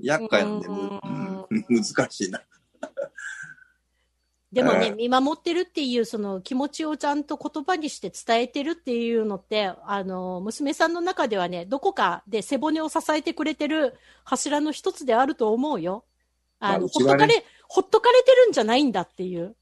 厄介なんで、うん 難しいな。でもね、ええ見守ってるっていうその気持ちをちゃんと言葉にして伝えてるっていうのって、あの、娘さんの中ではね、どこかで背骨を支えてくれてる柱の一つであると思うよ。あの、まあねほっとかれ、ほっとかれてるんじゃないんだっていう。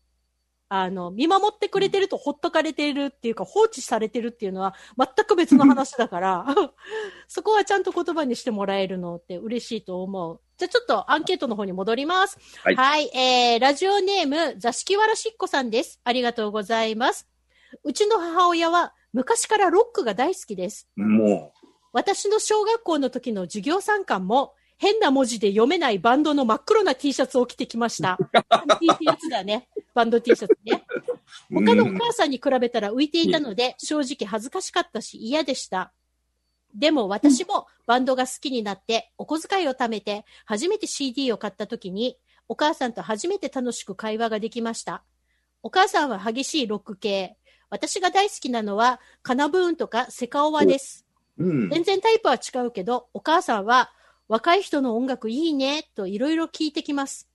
あの、見守ってくれてるとほっとかれてるっていうか、放置されてるっていうのは全く別の話だから、そこはちゃんと言葉にしてもらえるのって嬉しいと思う。じゃあちょっとアンケートの方に戻ります。はいえー、ラジオネーム、座敷わらしっこさんです。ありがとうございます。うちの母親は昔からロックが大好きです。も私の小学校の時の授業参観も、変な文字で読めないバンドの真っ黒な T シャツを着てきました。T ってやつだね。バンド T シャツね。う、他のおうん母さんに比べたら浮いていたので、正直恥ずかしかったし嫌でした。でも私もバンドが好きになって、お小遣いを貯めて、初めて CD を買った時に、お母さんと初めて楽しく会話ができました。お母さんは激しいロック系。私が大好きなのは、カナブーンとかセカオワです。うん。全然タイプは違うけど、お母さんは若い人の音楽いいねといろいろ聞いてきます。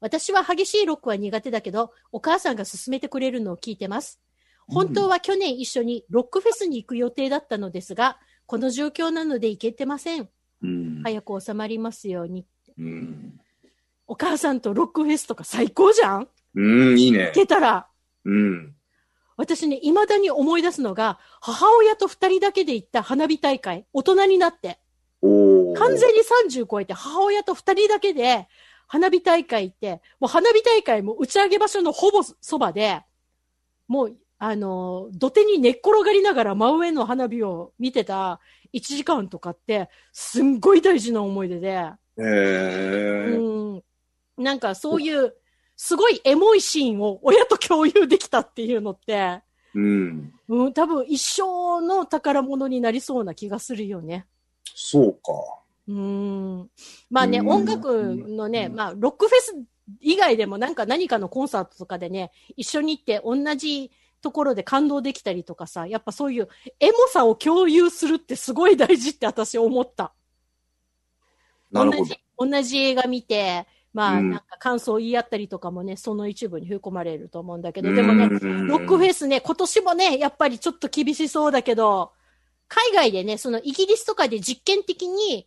私は激しいロックは苦手だけど、お母さんが勧めてくれるのを聞いてます。本当は去年一緒にロックフェスに行く予定だったのですが、この状況なので行けてません。うん。早く収まりますように。うん。お母さんとロックフェスとか最高じゃん？うん、いいね行。けたら。うん。私ね、未だに思い出すのが、母親と二人だけで行った花火大会。大人になって。完全に30超えて母親と二人だけで花火大会行って、もう花火大会も打ち上げ場所のほぼそばで、もうあの、土手に寝っ転がりながら真上の花火を見てた1時間とかって、すんごい大事な思い出で、へえ。うん。なんかそういう、すごいエモいシーンを親と共有できたっていうのって、うん。うん、多分一生の宝物になりそうな気がするよね。そうか。うん。まあね、うん音楽のね、まあ、ロックフェス以外でもなんか何かのコンサートとかでね、一緒に行って同じところで感動できたりとかさ、やっぱそういうエモさを共有するってすごい大事って私思った。なるほど同じ。、同じ映画見て、まあ、うんなんか感想を言い合ったりとかもね、その一部に含まれると思うんだけど、でもね、ロックフェェスね、今年もね、やっぱりちょっと厳しそうだけど、海外でね、そのイギリスとかで実験的に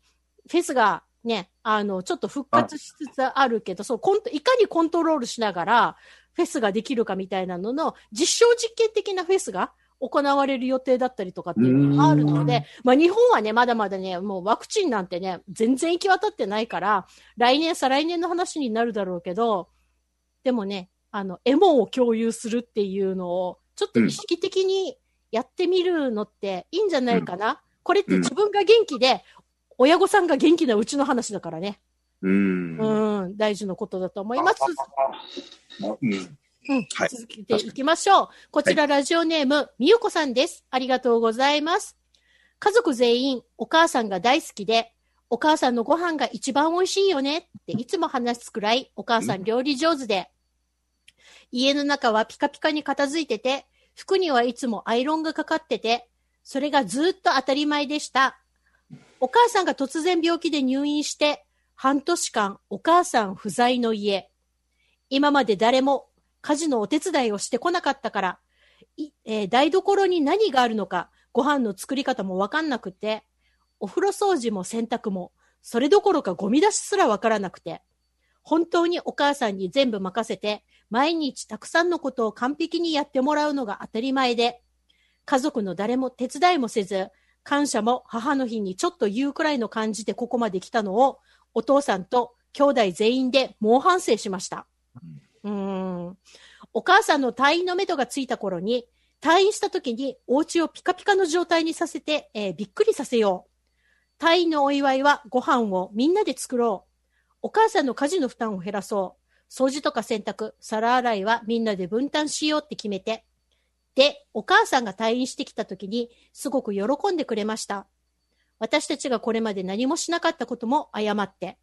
フェスがね、あの、ちょっと復活しつつあるけど、そう、コント、いかにコントロールしながらフェスができるかみたいなのの実証実験的なフェスが行われる予定だったりとかっていうのがあるので、まあ日本はね、まだまだね、もうワクチンなんてね、全然行き渡ってないから、来年、再来年の話になるだろうけど、でもね、あの、エモを共有するっていうのを、ちょっと意識的にやってみるのっていいんじゃないかな、これって自分が元気で、親御さんが元気なうちの話だからね。うん。うん、大事なことだと思います。うん。うんはい続けていきましょう。こちらラジオネーム、みゆこさんです。ありがとうございます。家族全員、お母さんが大好きで、お母さんのご飯が一番美味しいよねっていつも話すくらい、お母さん料理上手で、家の中はピカピカに片付いてて、服にはいつもアイロンがかかってて、それがずっと当たり前でした。お母さんが突然病気で入院して、半年間お母さん不在の家。今まで誰も家事のお手伝いをしてこなかったから、えー台所に何があるのか、ご飯の作り方もわかんなくて、お風呂掃除も洗濯も、それどころかゴミ出しすらわからなくて、本当にお母さんに全部任せて、毎日たくさんのことを完璧にやってもらうのが当たり前で、家族の誰も手伝いもせず、感謝も母の日にちょっと言うくらいの感じでここまで来たのを、お父さんと兄弟全員で猛反省しました。うーん。お母さんの退院の目処がついた頃に、退院した時にお家をピカピカの状態にさせて、えーびっくりさせよう。退院のお祝いはご飯をみんなで作ろう。お母さんの家事の負担を減らそう。掃除とか洗濯、皿洗いはみんなで分担しようって決めて。で、お母さんが退院してきた時にすごく喜んでくれました。私たちがこれまで何もしなかったことも謝って。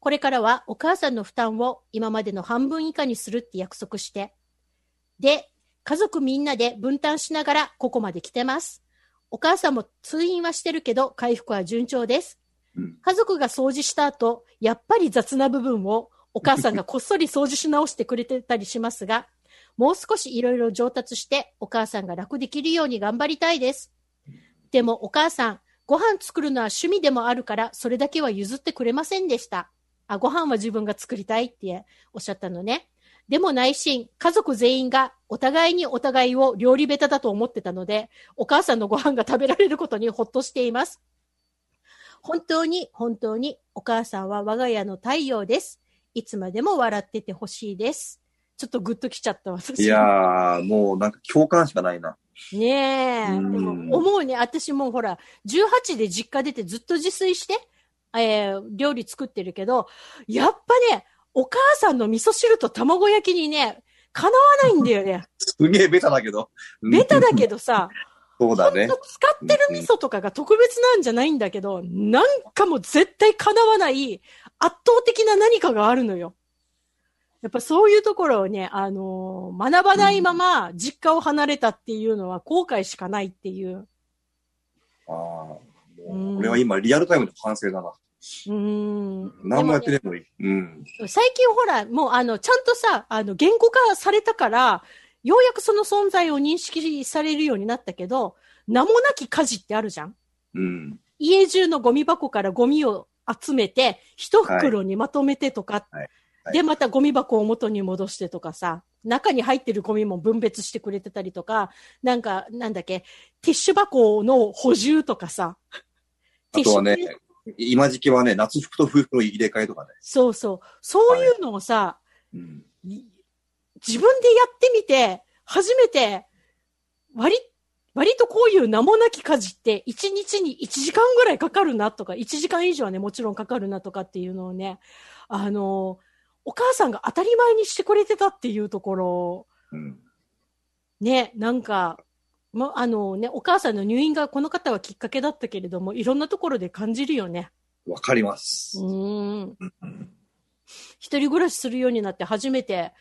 これからはお母さんの負担を今までの半分以下にするって約束して。で、家族みんなで分担しながらここまで来てます。お母さんも通院はしてるけど回復は順調です。うん家族が掃除した後、やっぱり雑な部分をお母さんがこっそり掃除し直してくれてたりしますが、もう少しいろいろ上達してお母さんが楽できるように頑張りたいです。でもお母さん、ご飯作るのは趣味でもあるから、それだけは譲ってくれませんでした。あ、ご飯は自分が作りたいっておっしゃったのね。でも内心、家族全員がお互いにお互いを料理下手だと思ってたので、お母さんのご飯が食べられることにほっとしています。本当に本当にお母さんは我が家の太陽です。いつまでも笑っててほしいです。ちょっとグッときちゃった私。いやー、もうなんか共感しかないな。ねえ。でうんも思うね。私もほら、18で実家出てずっと自炊して、えー料理作ってるけど、やっぱね、お母さんの味噌汁と卵焼きにね、かなわないんだよね。すげえベタだけど。ベタだけどさ、そうだね使ってる味噌とかが特別なんじゃないんだけど、なんかもう絶対かなわない圧倒的な何かがあるのよ。やっぱそういうところをね、あのー学ばないまま実家を離れたっていうのは後悔しかないっていう。ああ、もうんう俺は今リアルタイムで反省だな。うーん。何もやってでねえのに。うん。最近ほら、もうあの、ちゃんとさ、あの、言語化されたから、ようやくその存在を認識されるようになったけど、名もなき家事ってあるじゃんうん。家中のゴミ箱からゴミを集めて、一袋にまとめてとか、はいはいで、またゴミ箱を元に戻してとかさ、中に入ってるゴミも分別してくれてたりとか、なんか、なんだっけ、ティッシュ箱の補充とかさ。あとはね今時期はね、夏服と冬服の入れ替えとかね。そうそう。そういうのをさ、うん。い自分でやってみて、初めて割、割とこういう名もなき家事って1日に1時間ぐらいかかるなとか、1時間以上はね、もちろんかかるなとかっていうのをね、あの、お母さんが当たり前にしてくれてたっていうところ、うん。ね、なんか、ま、あのね、お母さんの入院がこの方はきっかけだったけれども、いろんなところで感じるよね。わかります。うーん。うん一人暮らしするようになって初めて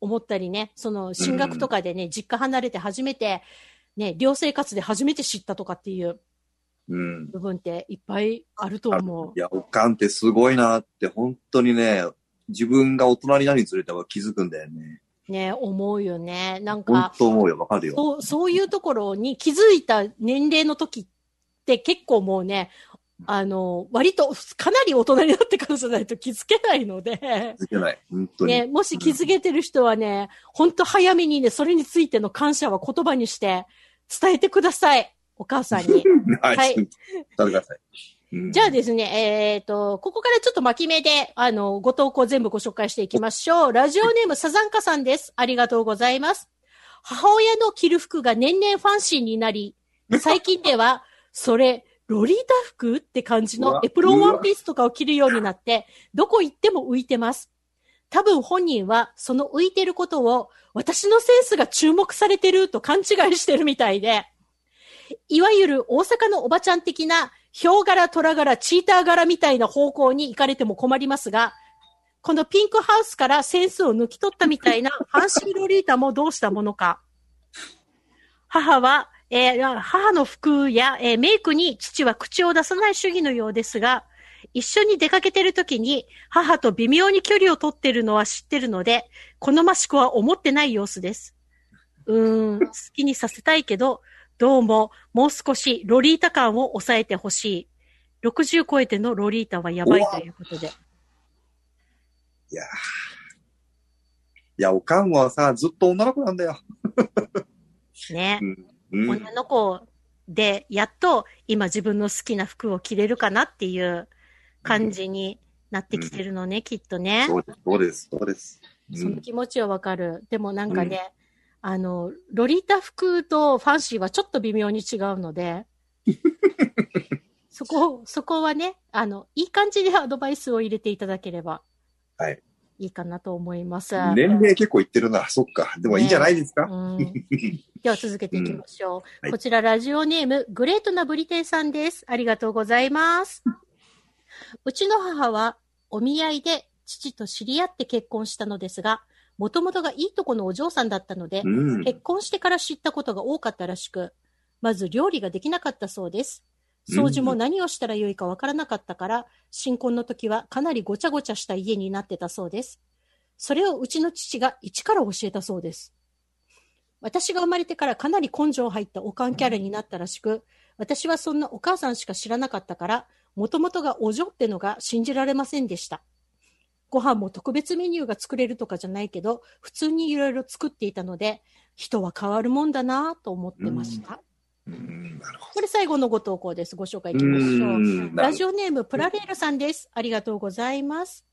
思ったりね、その進学とかでね、実家離れて初めて、ね、寮生活で初めて知ったとかっていううん。部分っていっぱいあると思いや、おかんってすごいなって、本当にね、自分が大人になるにつれては気づくんだよね。う。ね、思うよね。なん本か、当思うよ、わかるよ。そう、そういうところに気づいた年齢の時って結構もうね、あの、割とかなり大人になってからじゃないと気づけないので、気づけない。本当に。ね、もし気づけてる人はね、本当早めにね、それについての感謝は言葉にして伝えてください。お母さんに。はい。はい伝えてください。うんじゃあですね、えっ、と、ここからちょっと巻き目で、あの、ご投稿全部ご紹介していきましょう。ラジオネームサザンカさんです。ありがとうございます。母親の着る服が年々ファンシーになり、最近では、それ、ロリータ服って感じのエプロンワンピースとかを着るようになって、どこ行っても浮いてます。多分本人はその浮いてることを私のセンスが注目されてると勘違いしてるみたいで、いわゆる大阪のおばちゃん的なヒョウ柄、トラ柄、チーター柄みたいな方向に行かれても困りますが、このピンクハウスからセンスを抜き取ったみたいな ファンシーロリータもどうしたものか。母は、えー母の服や、えーメイクに父は口を出さない主義のようですが、一緒に出かけてる時に母と微妙に距離を取ってるのは知ってるので、好ましくは思ってない様子です。うーん、好きにさせたいけど、どうも、もう少しロリータ感を抑えてほしい。60超えてのロリータはやばいということで。いやーいや、おかんはさ、ずっと女の子なんだよ。ねう。ん。うん。女の子で、やっと今自分の好きな服を着れるかなっていう感じになってきてるのね、きっとね。そうです、そうです、そうです。その気持ちはわかる。でもなんかね、あの、ロリータ服とファンシーはちょっと微妙に違うので、そこ、そこはね、あの、いい感じでアドバイスを入れていただければ、はい。いいかなと思います。年齢結構いってるな。そっか。でもいいんじゃないですか？うん では続けていきましょう。うんはいこちらラジオネーム、グレートなブリテンさんです。ありがとうございます。うちの母はお見合いで父と知り合って結婚したのですが、もともとがいいとこのお嬢さんだったので、うん。結婚してから知ったことが多かったらしく、まず料理ができなかったそうです。掃除も何をしたらよいかわからなかったから、新婚の時はかなりごちゃごちゃした家になってたそうです。それをうちの父が一から教えたそうです。私が生まれてからかなり根性入ったおかんキャラになったらしく、私はそんなお母さんしか知らなかったから、もともとがお嬢ってのが信じられませんでした。ご飯も特別メニューが作れるとかじゃないけど、普通にいろいろ作っていたので、人は変わるもんだなぁと思ってました。これ最後のご投稿です。ご紹介いど。きましょう。んラジオネームプラレールさんです。ありがとうございます。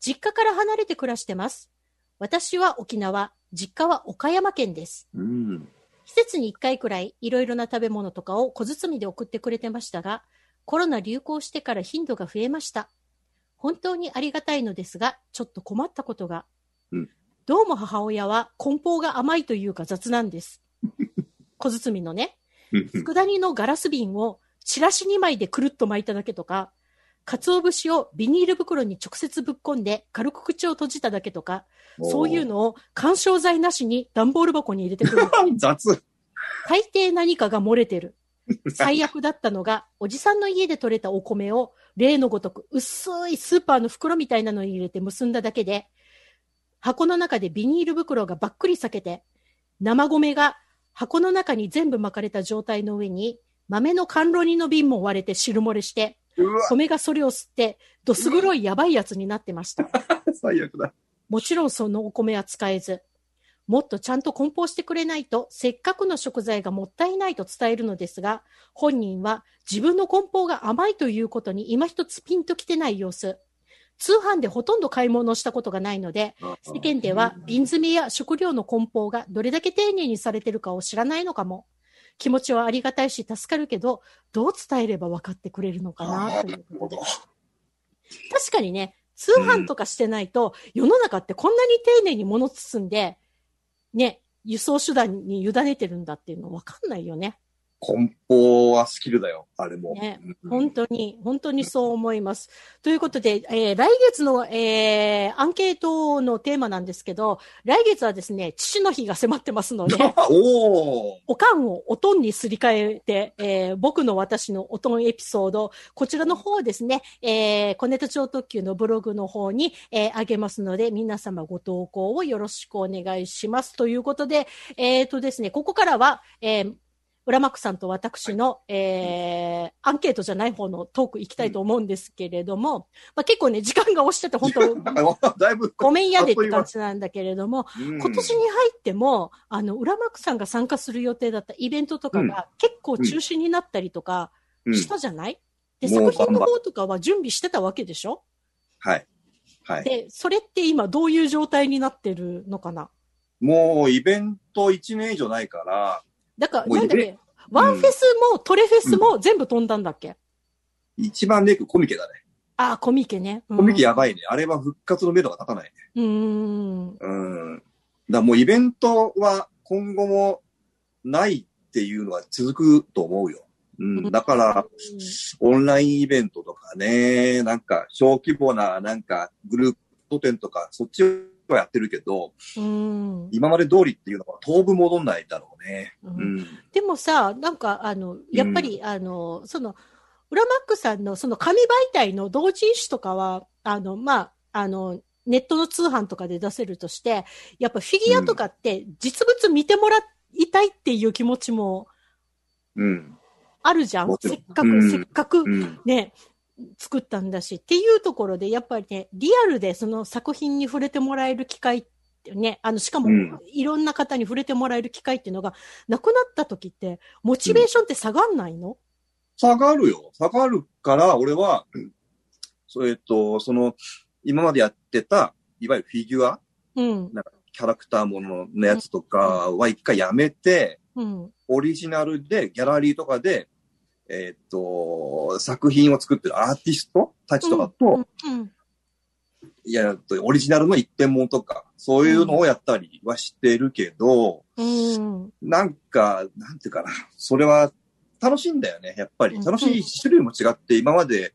実家から離れて暮らしてます。私は沖縄、実家は岡山県です。うん。季節に1回くらいいろいろな食べ物とかを小包みで送ってくれてましたが、コロナ流行してから頻度が増えました。本当にありがたいのですが、ちょっと困ったことが。うんどうも母親は梱包が甘いというか雑なんです。小包みのね。佃煮のガラス瓶をチラシ2枚でくるっと巻いただけとか、鰹節をビニール袋に直接ぶっ込んで軽く口を閉じただけとか、そういうのを干渉剤なしに段ボール箱に入れてくる。雑。大抵何かが漏れてる。最悪だったのが、おじさんの家で採れたお米を例のごとく薄いスーパーの袋みたいなのに入れて結んだだけで、箱の中でビニール袋がばっくり裂けて、生米が箱の中に全部巻かれた状態の上に、豆の甘露煮の瓶も割れて汁漏れして、米がそれを吸って、どす黒いやばいやつになってました。最悪だ。もちろんそのお米は使えず、もっとちゃんと梱包してくれないと、せっかくの食材がもったいないと伝えるのですが、本人は自分の梱包が甘いということに今一つピンときてない様子。通販でほとんど買い物をしたことがないので、世間では瓶詰めや食料の梱包がどれだけ丁寧にされてるかを知らないのかも。気持ちはありがたいし助かるけど、どう伝えれば分かってくれるのかな？ということで。確かにね、通販とかしてないと、世の中ってこんなに丁寧に物包んで、ね、輸送手段に委ねてるんだっていうの分かんないよね。梱包はスキルだよ、あれも。ねうん本当に、本当にそう思います。ということで、えー来月の、えーアンケートのテーマなんですけど、来月はですね、父の日が迫ってますので、おおおかんをおとんにすり替えて、えー僕の私のおとんエピソード、こちらの方をですね、えー、小ネタ超特急のブログの方に、えー、上げますので、皆様ご投稿をよろしくお願いします。ということで、えーとですね、ここからは、えー浦幕さんと私の、えー、アンケートじゃない方のトーク行きたいと思うんですけれども、まあ、結構ね、時間が押してて、本当だいぶ。ごめんやでって感じなんだけれども、うん。今年に入っても、あの、浦幕さんが参加する予定だったイベントとかが結構中止になったりとかうん。したじゃない、で、作品の方とかは準備してたわけでしょ？はい。はい。で、それって今どういう状態になってるのかな？もうイベント1年以上ないから、だから、なんだっけ、ワンフェスもトレフェスも全部飛んだんだっけ、一番ネックコミケだね。ああ、コミケね。うんコミケやばいね。あれは復活の目処が立たないね。うーん。うん。だもうイベントは今後もないっていうのは続くと思うよ。うん。だから、オンラインイベントとかね、なんか小規模ななんかグループ店とか、そっちはやってるけど、うん。今まで通りっていうのは当分戻んないだろうね。ううんん。でもさ、なんか、あの、やっぱり、あの、その、裏マックさんのその紙媒体の同人誌とかは、あの、まあ、あの、ネットの通販とかで出せるとして、やっぱフィギュアとかって実物見てもらいたいっていう気持ちもうん。あるじゃん。せっかく、うんせっかくうん。ね、作ったんだしっていうところで、やっぱりね、リアルでその作品に触れてもらえる機会ってね、あの、しかもうん、いろんな方に触れてもらえる機会っていうのがなくなった時って、モチベーションって下がんないの、下がるよ。下がるから、俺は、うんそれと、その、今までやってた、いわゆるフィギュア、うん、キャラクターもののやつとかは一回やめて、うん、オリジナルで、ギャラリーとかで、えーっと、作品を作ってるアーティストたちとかと、うん、いや、オリジナルの一点物とか、そういうのをやったりはしてるけど、うん、なんか、なんていうかな、それは楽しいんだよね、やっぱり。うん。楽しい種類も違って、今まで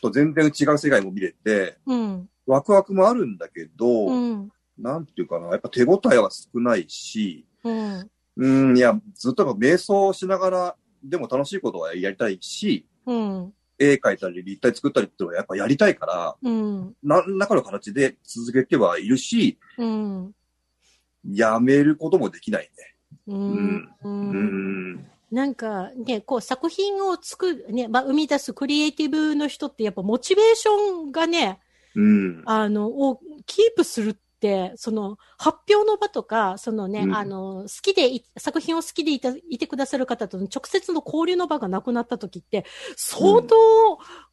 と全然違う世界も見れて、うん、ワクワクもあるんだけど、うん、なんていうかな、やっぱ手応えは少ないし、うん、うん、いや、ずっと瞑想しながら、でも楽しいことはやりたいし、うん、絵描いたり立体作ったりっていうのはやっぱやりたいから、うん、何らかの形で続けてはいるし、うん、やめることもできないね。うん、ううん。ん。なんかね、こう作品を作る、ね、まあ、生み出すクリエイティブの人ってやっぱモチベーションがね、うん。あの、をキープするって、その、発表の場とか、そのね、うんあの、好きでい、作品を好きでいた、いてくださる方との直接の交流の場がなくなった時って、相当、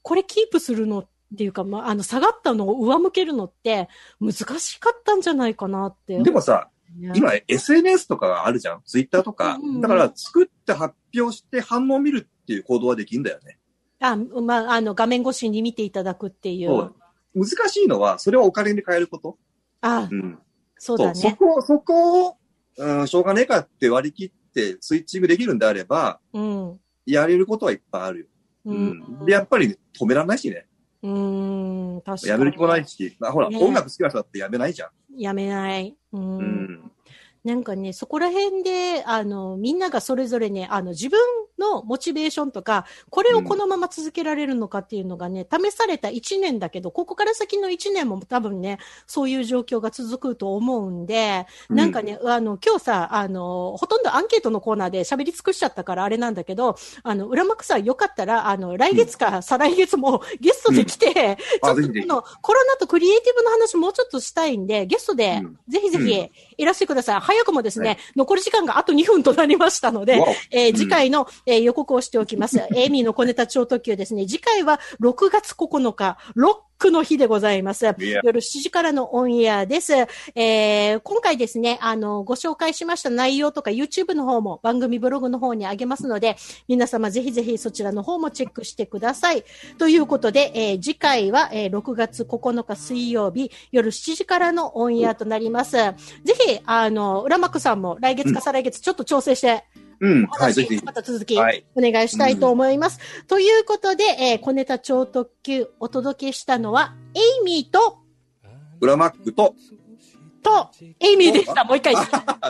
これキープするのっていうか、まあ、あの、下がったのを上向けるのって、難しかったんじゃないかなって。でもさ、ね、今 SNS とかがあるじゃん？ツイッターとかうんうん。だから作って発表して反応を見るっていう行動はできるんだよね。あ、まあ、あの、画面越しに見ていただくっていう。そう難しいのは、それをお金に変えること。あう、ん。そうだね。そこ、そこを、うん、しょうがねえかって割り切ってスイッチングできるんであれば、うん。やれることはいっぱいあるよ。ううん。で、やっぱり止められないしね。うーん、確かに。やめる気もないし。まあ、ほら、ね音楽好きな人だってやめないじゃん。やめない。うん。うん。なんかね、そこら辺で、あの、みんながそれぞれね、あの、自分のモチベーションとか、これをこのまま続けられるのかっていうのがね、試された1年だけど、ここから先の1年も多分ね、そういう状況が続くと思うんで、なんかね、あの、今日さ、あの、ほとんどアンケートのコーナーで喋り尽くしちゃったからあれなんだけど、あの、浦幕さんよかったら、あの、来月か再来月もゲストで来て、ちょっとこのコロナとクリエイティブの話もうちょっとしたいんで、ゲストでうん。ぜひぜひうん。いらしてください。早くもですね、はい。残り時間があと2分となりましたのでえー次回の、えー予告をしておきます。エイミーの小ネタ超特急ですね。次回は6月9日、ロックの日でございます。夜7時からのオンエアです。えー、今回ですね、あの、ご紹介しました内容とか YouTube の方も番組ブログの方にあげますので、皆様ぜひぜひそちらの方もチェックしてください。ということで、えー次回は、えー6月9日水曜日夜7時からのオンエアとなります。ぜひ、あの、浦幕さんも来月か再来月ちょっと調整して、うん。おはい、ぜひ話、。また続き、はいお願いしたいと思います。ということで、えー小ネタ超特急お届けしたのは、エイミーと、裏マックと、と、エイミーでした。もう一回。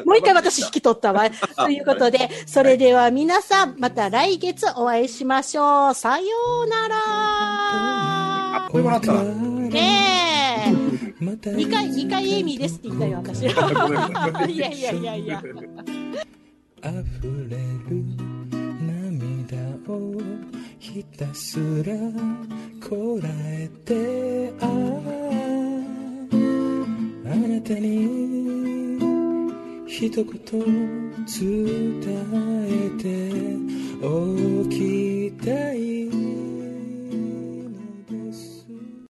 もう一回私引き取ったわ。ということで、それでは皆さん、また来月お会いしましょう。さようなら。これもらったな。ねえ。また二回、二回エイミーですって言ったよ、私。いやいやいやいや。溢れる涙をひたすらこらえてああなたに一言伝えておきたい。